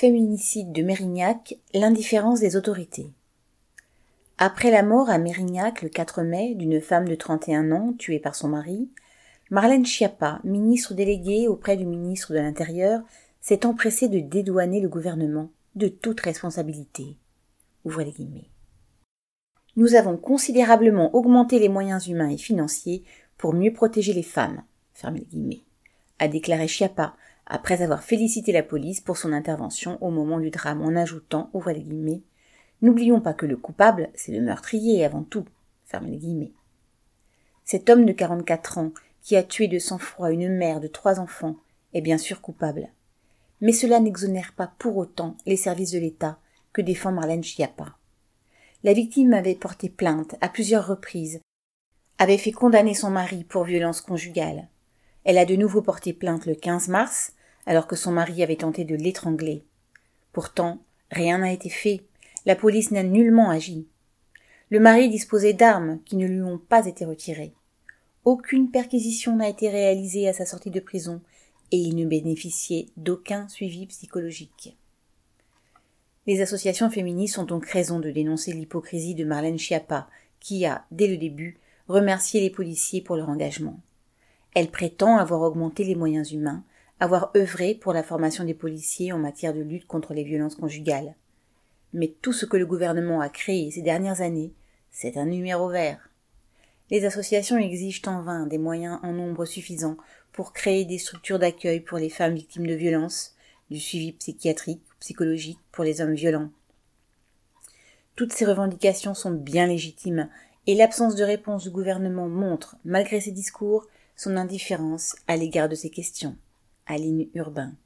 Féminicide de Mérignac, l'indifférence des autorités. Après la mort à Mérignac le 4 mai d'une femme de 31 ans tuée par son mari, Marlène Schiappa, ministre déléguée auprès du ministre de l'Intérieur, s'est empressée de dédouaner le gouvernement de toute responsabilité. Nous avons considérablement augmenté les moyens humains et financiers pour mieux protéger les femmes, a déclaré Schiappa après avoir félicité la police pour son intervention au moment du drame en ajoutant, ouvrez les guillemets, N'oublions pas que le coupable, c'est le meurtrier avant tout. Fermez les guillemets. Cet homme de 44 ans, qui a tué de sang-froid une mère de trois enfants, est bien sûr coupable. Mais cela n'exonère pas pour autant les services de l'État que défend Marlène Schiappa. La victime avait porté plainte à plusieurs reprises, avait fait condamner son mari pour violence conjugale. Elle a de nouveau porté plainte le 15 mars, alors que son mari avait tenté de l'étrangler. Pourtant, rien n'a été fait la police n'a nullement agi. Le mari disposait d'armes qui ne lui ont pas été retirées. Aucune perquisition n'a été réalisée à sa sortie de prison et il ne bénéficiait d'aucun suivi psychologique. Les associations féministes ont donc raison de dénoncer l'hypocrisie de Marlène Schiappa, qui a, dès le début, remercié les policiers pour leur engagement. Elle prétend avoir augmenté les moyens humains, avoir œuvré pour la formation des policiers en matière de lutte contre les violences conjugales. Mais tout ce que le gouvernement a créé ces dernières années, c'est un numéro vert. Les associations exigent en vain des moyens en nombre suffisant pour créer des structures d'accueil pour les femmes victimes de violences, du suivi psychiatrique ou psychologique pour les hommes violents. Toutes ces revendications sont bien légitimes et l'absence de réponse du gouvernement montre, malgré ses discours, son indifférence à l'égard de ces questions. Aline Urbain.